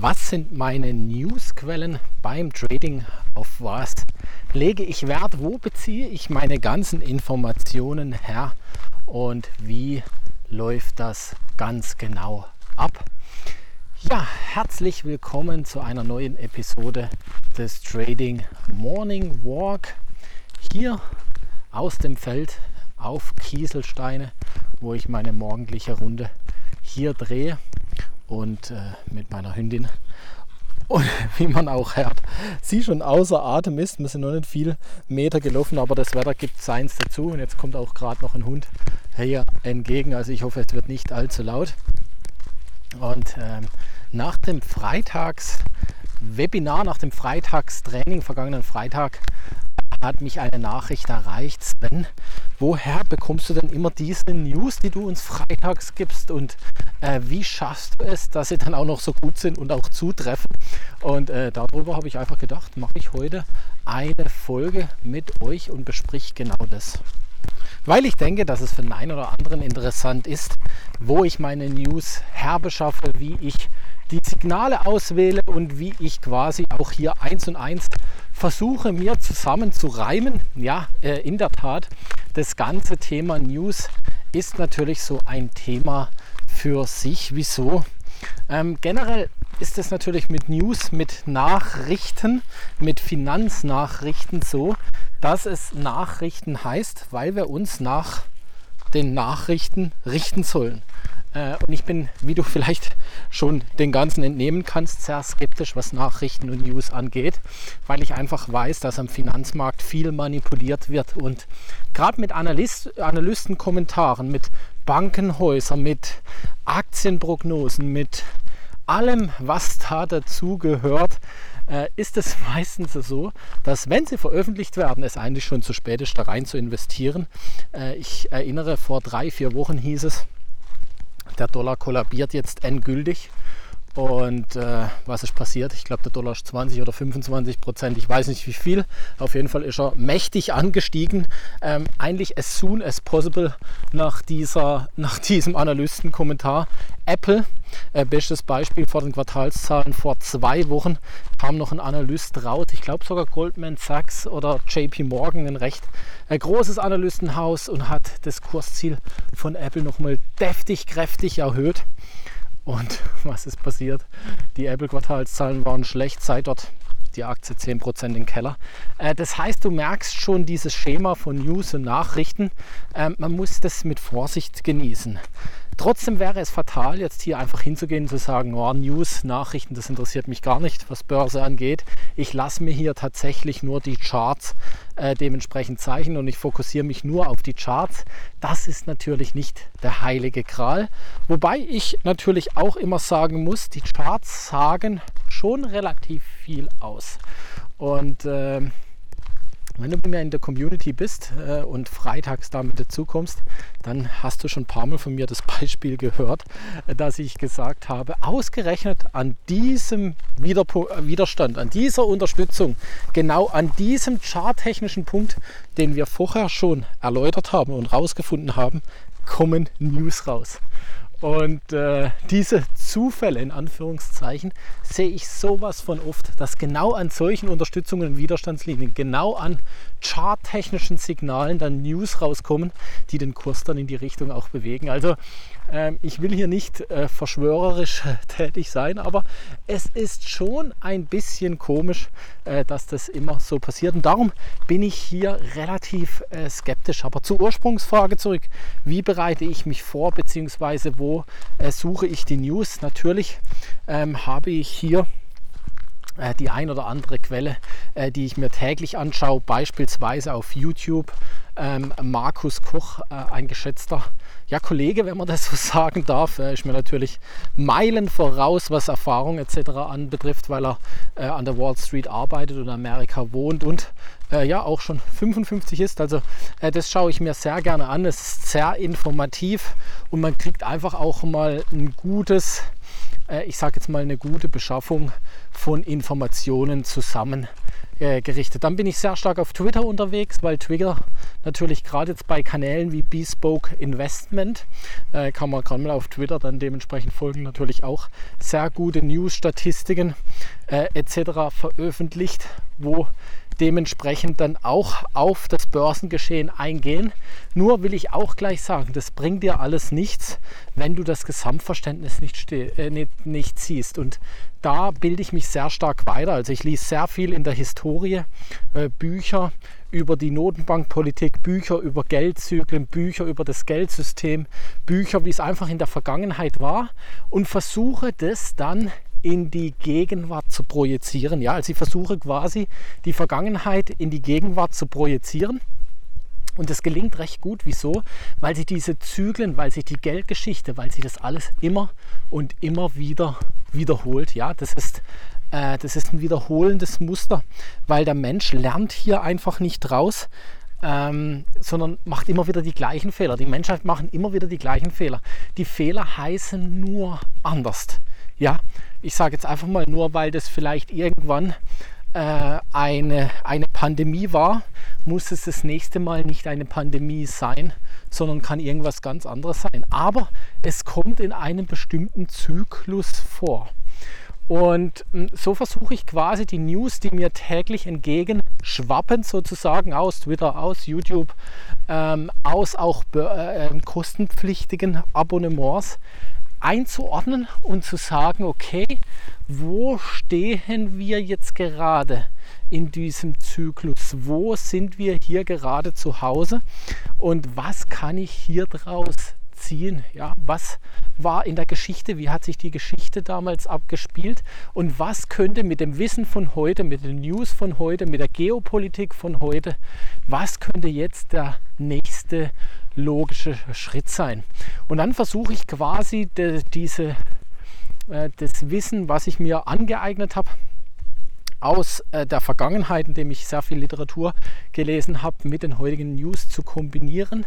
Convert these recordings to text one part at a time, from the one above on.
Was sind meine Newsquellen beim Trading? Auf was lege ich Wert? Wo beziehe ich meine ganzen Informationen her? Und wie läuft das ganz genau ab? Ja, herzlich willkommen zu einer neuen Episode des Trading Morning Walk. Hier aus dem Feld auf Kieselsteine, wo ich meine morgendliche Runde hier drehe und äh, mit meiner Hündin. Und wie man auch hört, sie schon außer Atem ist. Wir sind noch nicht viel Meter gelaufen, aber das Wetter gibt seins dazu. Und jetzt kommt auch gerade noch ein Hund hier entgegen. Also ich hoffe, es wird nicht allzu laut. Und ähm, nach dem Freitags-Webinar, nach dem Freitagstraining, vergangenen Freitag, hat mich eine Nachricht erreicht, Sven, woher bekommst du denn immer diese News, die du uns freitags gibst und äh, wie schaffst du es, dass sie dann auch noch so gut sind und auch zutreffen? Und äh, darüber habe ich einfach gedacht, mache ich heute eine Folge mit euch und besprich genau das. Weil ich denke, dass es für den einen oder anderen interessant ist, wo ich meine News herbeschaffe, wie ich die Signale auswähle und wie ich quasi auch hier eins und eins versuche mir zusammen zu reimen. Ja, äh, in der Tat, das ganze Thema News ist natürlich so ein Thema für sich. Wieso? Ähm, generell ist es natürlich mit News, mit Nachrichten, mit Finanznachrichten so, dass es Nachrichten heißt, weil wir uns nach den Nachrichten richten sollen. Äh, und ich bin, wie du vielleicht schon den ganzen entnehmen kannst, sehr skeptisch, was Nachrichten und News angeht, weil ich einfach weiß, dass am Finanzmarkt viel manipuliert wird. Und gerade mit Analyst, Analystenkommentaren, mit Bankenhäusern, mit Aktienprognosen, mit allem, was da dazu gehört, äh, ist es meistens so, dass wenn sie veröffentlicht werden, es eigentlich schon zu spät ist, da rein zu investieren. Äh, ich erinnere, vor drei, vier Wochen hieß es, der Dollar kollabiert jetzt endgültig. Und äh, was ist passiert? Ich glaube, der Dollar ist 20 oder 25 Prozent, ich weiß nicht wie viel. Auf jeden Fall ist er mächtig angestiegen. Ähm, eigentlich as soon as possible nach, dieser, nach diesem Analystenkommentar. Apple, äh, bestes Beispiel vor den Quartalszahlen vor zwei Wochen, kam noch ein Analyst raus. Ich glaube sogar Goldman Sachs oder JP Morgan, ein recht äh, großes Analystenhaus und hat das Kursziel von Apple nochmal deftig, kräftig erhöht. Und was ist passiert? Die Apple-Quartalszahlen waren schlecht, seit dort die Aktie 10% im Keller. Äh, das heißt, du merkst schon dieses Schema von News und Nachrichten. Ähm, man muss das mit Vorsicht genießen. Trotzdem wäre es fatal, jetzt hier einfach hinzugehen und zu sagen, oh, News, Nachrichten, das interessiert mich gar nicht, was Börse angeht. Ich lasse mir hier tatsächlich nur die Charts äh, dementsprechend zeichnen und ich fokussiere mich nur auf die Charts. Das ist natürlich nicht der heilige Kral. Wobei ich natürlich auch immer sagen muss, die Charts sagen schon relativ viel aus. Und äh, wenn du bei mir in der Community bist äh, und freitags damit dazukommst, dann hast du schon ein paar Mal von mir das Beispiel gehört, äh, dass ich gesagt habe, ausgerechnet an diesem Widerpo äh, Widerstand, an dieser Unterstützung, genau an diesem charttechnischen Punkt, den wir vorher schon erläutert haben und rausgefunden haben, kommen News raus. Und äh, diese Zufälle in Anführungszeichen sehe ich sowas von oft, dass genau an solchen Unterstützungen und Widerstandslinien, genau an charttechnischen Signalen dann News rauskommen, die den Kurs dann in die Richtung auch bewegen. Also ich will hier nicht äh, verschwörerisch tätig sein, aber es ist schon ein bisschen komisch, äh, dass das immer so passiert. Und darum bin ich hier relativ äh, skeptisch. Aber zur Ursprungsfrage zurück. Wie bereite ich mich vor, beziehungsweise wo suche ich die News? Natürlich ähm, habe ich hier die ein oder andere Quelle, die ich mir täglich anschaue, beispielsweise auf YouTube. Ähm, Markus Koch, ein geschätzter ja, Kollege, wenn man das so sagen darf, ist mir natürlich Meilen voraus, was Erfahrung etc. anbetrifft, weil er äh, an der Wall Street arbeitet und in Amerika wohnt und äh, ja auch schon 55 ist. Also äh, das schaue ich mir sehr gerne an. Es ist sehr informativ und man kriegt einfach auch mal ein gutes, äh, ich sage jetzt mal eine gute Beschaffung von Informationen zusammen äh, gerichtet. Dann bin ich sehr stark auf Twitter unterwegs, weil Twitter natürlich gerade jetzt bei Kanälen wie Bespoke Investment äh, kann man gerade mal auf Twitter dann dementsprechend folgen, natürlich auch sehr gute News-Statistiken äh, etc. veröffentlicht, wo dementsprechend dann auch auf das Börsengeschehen eingehen. Nur will ich auch gleich sagen, das bringt dir alles nichts, wenn du das Gesamtverständnis nicht, äh, nicht, nicht siehst. Und da bilde ich mich sehr stark weiter. Also ich lese sehr viel in der Historie, äh, Bücher über die Notenbankpolitik, Bücher über Geldzyklen, Bücher über das Geldsystem, Bücher, wie es einfach in der Vergangenheit war und versuche das dann in die Gegenwart zu projizieren. Ja, also ich versuche quasi die Vergangenheit in die Gegenwart zu projizieren. Und das gelingt recht gut. Wieso? Weil sich diese Zyklen, weil sich die Geldgeschichte, weil sich das alles immer und immer wieder wiederholt. Ja, das ist, äh, das ist ein wiederholendes Muster, weil der Mensch lernt hier einfach nicht raus. Ähm, sondern macht immer wieder die gleichen Fehler. Die Menschheit machen immer wieder die gleichen Fehler. Die Fehler heißen nur anders. Ich sage jetzt einfach mal nur, weil das vielleicht irgendwann äh, eine, eine Pandemie war, muss es das nächste Mal nicht eine Pandemie sein, sondern kann irgendwas ganz anderes sein. Aber es kommt in einem bestimmten Zyklus vor. Und hm, so versuche ich quasi die News, die mir täglich entgegenschwappen, sozusagen aus Twitter, aus YouTube, ähm, aus auch äh, ähm, kostenpflichtigen Abonnements, einzuordnen und zu sagen, okay, wo stehen wir jetzt gerade in diesem Zyklus? Wo sind wir hier gerade zu Hause? Und was kann ich hier draus ziehen? Ja, was war in der Geschichte? Wie hat sich die Geschichte damals abgespielt? Und was könnte mit dem Wissen von heute, mit den News von heute, mit der Geopolitik von heute, was könnte jetzt der nächste logische Schritt sein? Und dann versuche ich quasi de, diese, äh, das Wissen, was ich mir angeeignet habe, aus äh, der Vergangenheit, indem ich sehr viel Literatur gelesen habe, mit den heutigen News zu kombinieren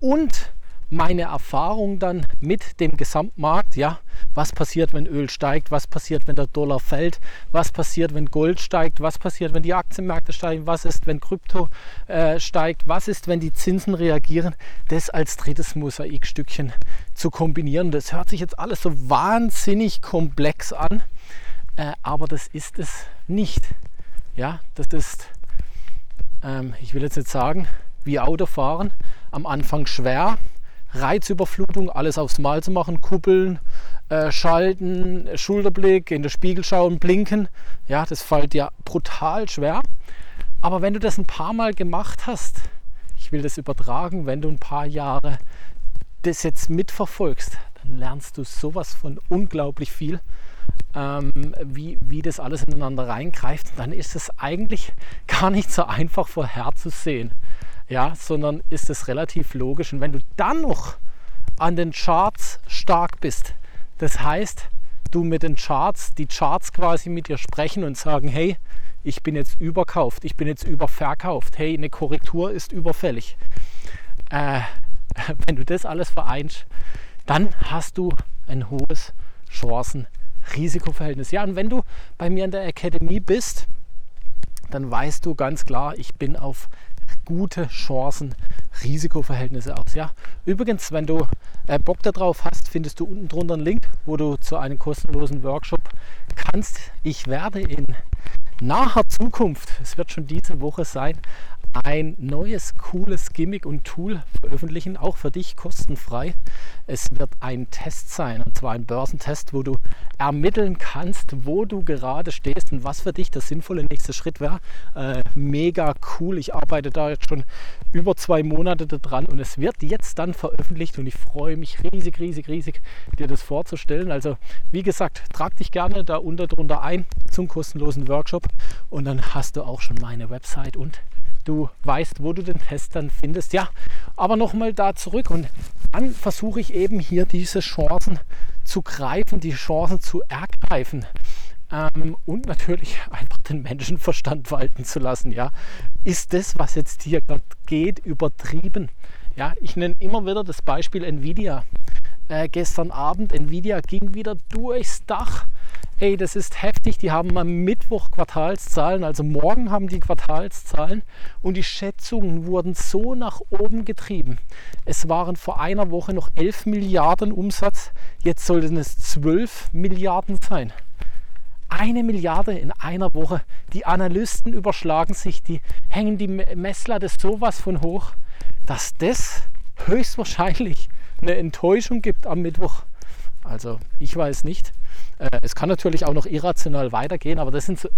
und meine Erfahrung dann mit dem Gesamtmarkt, ja, was passiert, wenn Öl steigt, was passiert, wenn der Dollar fällt, was passiert, wenn Gold steigt, was passiert, wenn die Aktienmärkte steigen, was ist, wenn Krypto äh, steigt, was ist, wenn die Zinsen reagieren, das als drittes Mosaikstückchen zu kombinieren. Das hört sich jetzt alles so wahnsinnig komplex an, äh, aber das ist es nicht. Ja, das ist, ähm, ich will jetzt nicht sagen, wie Autofahren, am Anfang schwer, Reizüberflutung, alles aufs Mal zu machen, kuppeln, äh, schalten, Schulterblick, in den Spiegel schauen, blinken. Ja, das fällt dir brutal schwer. Aber wenn du das ein paar Mal gemacht hast, ich will das übertragen, wenn du ein paar Jahre das jetzt mitverfolgst, dann lernst du sowas von unglaublich viel, ähm, wie, wie das alles ineinander reingreift. Dann ist es eigentlich gar nicht so einfach vorherzusehen ja, sondern ist es relativ logisch. Und wenn du dann noch an den Charts stark bist, das heißt, du mit den Charts, die Charts quasi mit dir sprechen und sagen, hey, ich bin jetzt überkauft, ich bin jetzt überverkauft, hey, eine Korrektur ist überfällig. Äh, wenn du das alles vereinst, dann hast du ein hohes Chancen-Risikoverhältnis. Ja, und wenn du bei mir in der Akademie bist, dann weißt du ganz klar, ich bin auf gute Chancen, Risikoverhältnisse aus. Ja? Übrigens, wenn du äh, Bock darauf hast, findest du unten drunter einen Link, wo du zu einem kostenlosen Workshop kannst. Ich werde in naher Zukunft, es wird schon diese Woche sein, ein neues cooles Gimmick und Tool veröffentlichen, auch für dich kostenfrei. Es wird ein Test sein, und zwar ein Börsentest, wo du ermitteln kannst, wo du gerade stehst und was für dich der sinnvolle nächste Schritt wäre. Äh, mega cool. Ich arbeite da jetzt schon über zwei Monate dran und es wird jetzt dann veröffentlicht und ich freue mich riesig, riesig, riesig, dir das vorzustellen. Also wie gesagt, trag dich gerne da unter drunter ein zum kostenlosen Workshop und dann hast du auch schon meine Website und du weißt, wo du den Test dann findest. Ja, aber nochmal da zurück und dann versuche ich eben hier diese Chancen zu greifen, die Chancen zu ergreifen ähm, und natürlich einfach den Menschenverstand walten zu lassen. Ja, ist das, was jetzt hier gerade geht, übertrieben? Ja, ich nenne immer wieder das Beispiel Nvidia. Äh, gestern Abend, Nvidia ging wieder durchs Dach. Ey, das ist heftig, die haben am Mittwoch Quartalszahlen, also morgen haben die Quartalszahlen und die Schätzungen wurden so nach oben getrieben. Es waren vor einer Woche noch 11 Milliarden Umsatz, jetzt sollten es 12 Milliarden sein. Eine Milliarde in einer Woche. Die Analysten überschlagen sich, die hängen die Messlatte sowas von hoch, dass das höchstwahrscheinlich eine Enttäuschung gibt am Mittwoch. Also ich weiß nicht. Äh, es kann natürlich auch noch irrational weitergehen, aber das sind so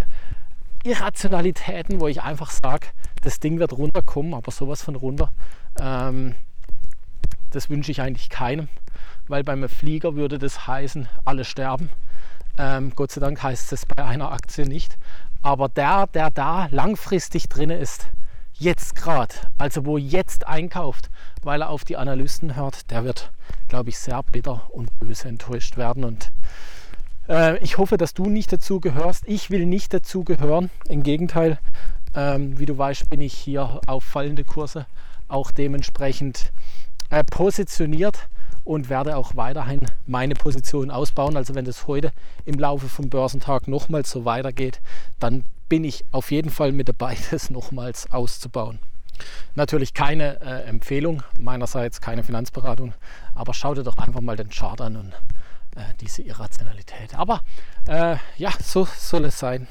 Irrationalitäten, wo ich einfach sage, das Ding wird runterkommen, aber sowas von runter, ähm, das wünsche ich eigentlich keinem, weil beim Flieger würde das heißen, alle sterben. Ähm, Gott sei Dank heißt es bei einer Aktie nicht. Aber der, der da langfristig drin ist, jetzt gerade, also wo jetzt einkauft, weil er auf die Analysten hört, der wird, glaube ich, sehr bitter und böse enttäuscht werden. Und äh, ich hoffe, dass du nicht dazu gehörst. Ich will nicht dazu gehören. Im Gegenteil, ähm, wie du weißt, bin ich hier auf fallende Kurse auch dementsprechend äh, positioniert und werde auch weiterhin meine Position ausbauen. Also wenn das heute im Laufe vom Börsentag nochmals so weitergeht, dann bin ich auf jeden Fall mit dabei, das nochmals auszubauen. Natürlich keine äh, Empfehlung meinerseits, keine Finanzberatung, aber schau dir doch einfach mal den Chart an und äh, diese Irrationalität. Aber äh, ja, so soll es sein.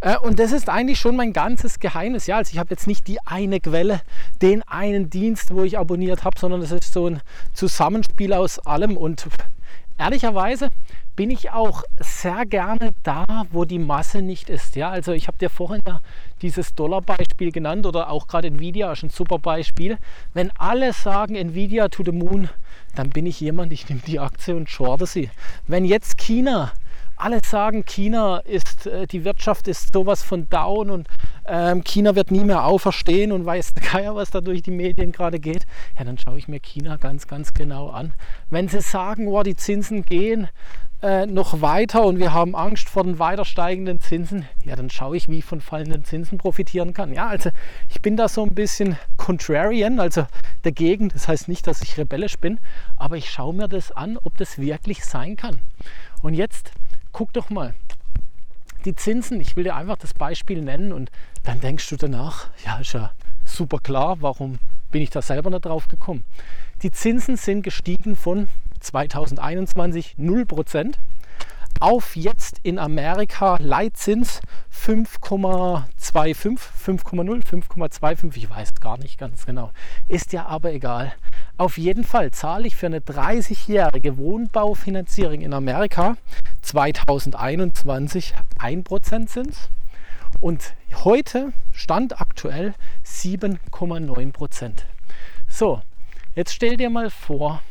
Äh, und das ist eigentlich schon mein ganzes Geheimnis. Ja, also ich habe jetzt nicht die eine Quelle, den einen Dienst, wo ich abonniert habe, sondern es ist so ein Zusammenspiel aus allem. Und ehrlicherweise bin ich auch sehr gerne da, wo die Masse nicht ist. Ja, also ich habe dir vorhin ja dieses Dollar-Beispiel genannt oder auch gerade Nvidia ist ein super Beispiel. Wenn alle sagen Nvidia to the moon, dann bin ich jemand, ich nehme die Aktie und shorte sie. Wenn jetzt China alle sagen, China ist, äh, die Wirtschaft ist sowas von down und ähm, China wird nie mehr auferstehen und weiß keiner, was da durch die Medien gerade geht, ja, dann schaue ich mir China ganz, ganz genau an. Wenn sie sagen, oh, die Zinsen gehen, äh, noch weiter und wir haben Angst vor den weiter steigenden Zinsen, ja, dann schaue ich, wie ich von fallenden Zinsen profitieren kann. Ja, also ich bin da so ein bisschen contrarian, also dagegen. Das heißt nicht, dass ich rebellisch bin, aber ich schaue mir das an, ob das wirklich sein kann. Und jetzt guck doch mal. Die Zinsen, ich will dir einfach das Beispiel nennen und dann denkst du danach, ja, ist ja super klar, warum bin ich da selber nicht drauf gekommen. Die Zinsen sind gestiegen von 2021 0% auf jetzt in Amerika Leitzins 5,25, 5,0, 5,25, ich weiß gar nicht ganz genau. Ist ja aber egal. Auf jeden Fall zahle ich für eine 30-jährige Wohnbaufinanzierung in Amerika 2021 1% Zins und heute stand aktuell 7,9%. So, jetzt stell dir mal vor,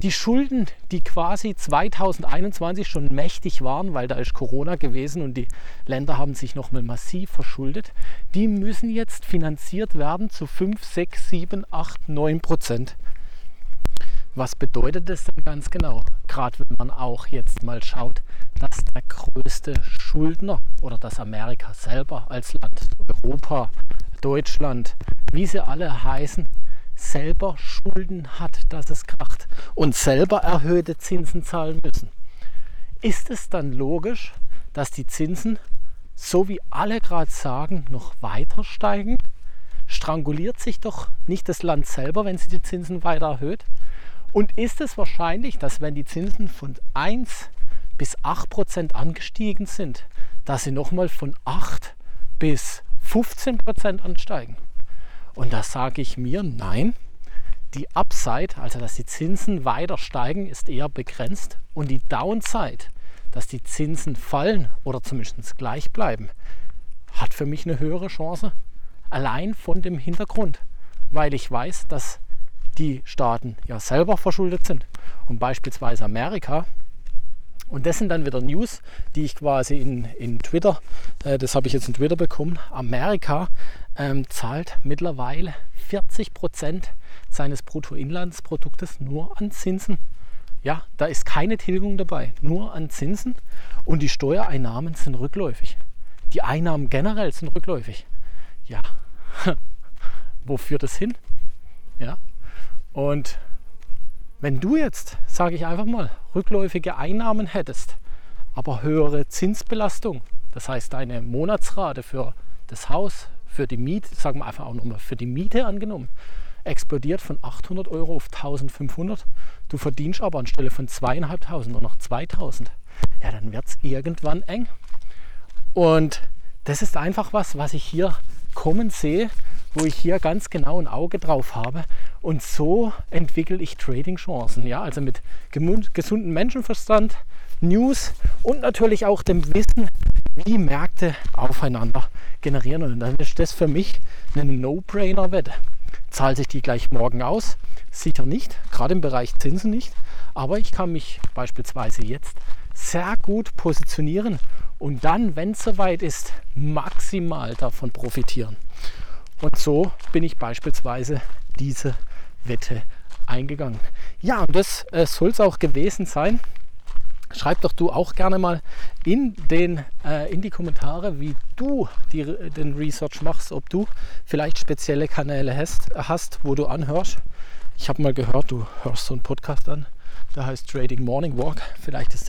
die Schulden, die quasi 2021 schon mächtig waren, weil da ist Corona gewesen und die Länder haben sich nochmal massiv verschuldet, die müssen jetzt finanziert werden zu 5, 6, 7, 8, 9 Prozent. Was bedeutet das denn ganz genau? Gerade wenn man auch jetzt mal schaut, dass der größte Schuldner oder das Amerika selber als Land, Europa, Deutschland, wie sie alle heißen, selber Schulden hat, dass es kracht und selber erhöhte Zinsen zahlen müssen. Ist es dann logisch, dass die Zinsen, so wie alle gerade sagen, noch weiter steigen? Stranguliert sich doch nicht das Land selber, wenn sie die Zinsen weiter erhöht? Und ist es wahrscheinlich, dass wenn die Zinsen von 1 bis 8 Prozent angestiegen sind, dass sie nochmal von 8 bis 15 Prozent ansteigen? Und da sage ich mir, nein, die Upside, also dass die Zinsen weiter steigen, ist eher begrenzt. Und die Downside, dass die Zinsen fallen oder zumindest gleich bleiben, hat für mich eine höhere Chance. Allein von dem Hintergrund, weil ich weiß, dass die Staaten ja selber verschuldet sind. Und beispielsweise Amerika und das sind dann wieder News, die ich quasi in, in Twitter, äh, das habe ich jetzt in Twitter bekommen. Amerika ähm, zahlt mittlerweile 40 Prozent seines Bruttoinlandsproduktes nur an Zinsen. Ja, da ist keine Tilgung dabei, nur an Zinsen und die Steuereinnahmen sind rückläufig. Die Einnahmen generell sind rückläufig. Ja, wo führt das hin? Ja, und wenn du jetzt, sage ich einfach mal, rückläufige Einnahmen hättest, aber höhere Zinsbelastung. Das heißt, deine Monatsrate für das Haus, für die Miete, sagen wir einfach auch nochmal für die Miete angenommen, explodiert von 800 Euro auf 1500. Du verdienst aber anstelle von 2500 nur noch 2000. Ja, dann wird es irgendwann eng. Und das ist einfach was, was ich hier kommen sehe, wo ich hier ganz genau ein Auge drauf habe. Und so entwickle ich Trading-Chancen. Ja, also mit gesundem Menschenverstand, News und natürlich auch dem Wissen, wie Märkte aufeinander generieren. Und dann ist das für mich eine No-Brainer-Wette. Zahlt sich die gleich morgen aus? Sicher nicht, gerade im Bereich Zinsen nicht. Aber ich kann mich beispielsweise jetzt sehr gut positionieren und dann, wenn es soweit ist, maximal davon profitieren. Und so bin ich beispielsweise diese Wette eingegangen. Ja, und das äh, soll es auch gewesen sein. Schreib doch du auch gerne mal in, den, äh, in die Kommentare, wie du die, den Research machst, ob du vielleicht spezielle Kanäle hast, hast wo du anhörst. Ich habe mal gehört, du hörst so einen Podcast an, der heißt Trading Morning Walk. Vielleicht ist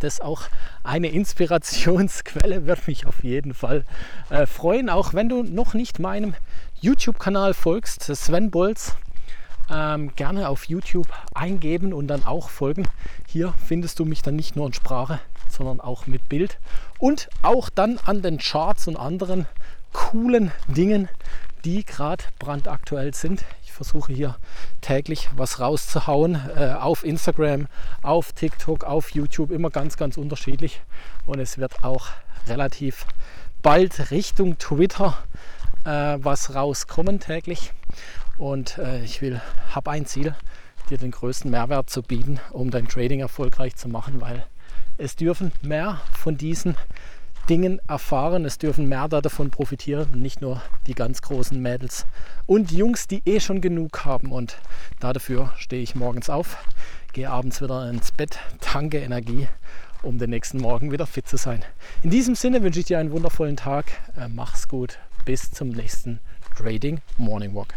das auch eine Inspirationsquelle, würde mich auf jeden Fall äh, freuen. Auch wenn du noch nicht meinem YouTube-Kanal folgst, Sven Bolz, ähm, gerne auf YouTube eingeben und dann auch folgen. Hier findest du mich dann nicht nur in Sprache, sondern auch mit Bild und auch dann an den Charts und anderen coolen Dingen, die gerade brandaktuell sind. Versuche hier täglich was rauszuhauen äh, auf Instagram, auf TikTok, auf YouTube, immer ganz, ganz unterschiedlich. Und es wird auch relativ bald Richtung Twitter äh, was rauskommen täglich. Und äh, ich will, habe ein Ziel, dir den größten Mehrwert zu bieten, um dein Trading erfolgreich zu machen, weil es dürfen mehr von diesen Dingen erfahren, es dürfen mehr davon profitieren, nicht nur die ganz großen Mädels und Jungs, die eh schon genug haben. Und dafür stehe ich morgens auf, gehe abends wieder ins Bett, tanke Energie, um den nächsten Morgen wieder fit zu sein. In diesem Sinne wünsche ich dir einen wundervollen Tag, äh, mach's gut, bis zum nächsten Trading Morning Walk.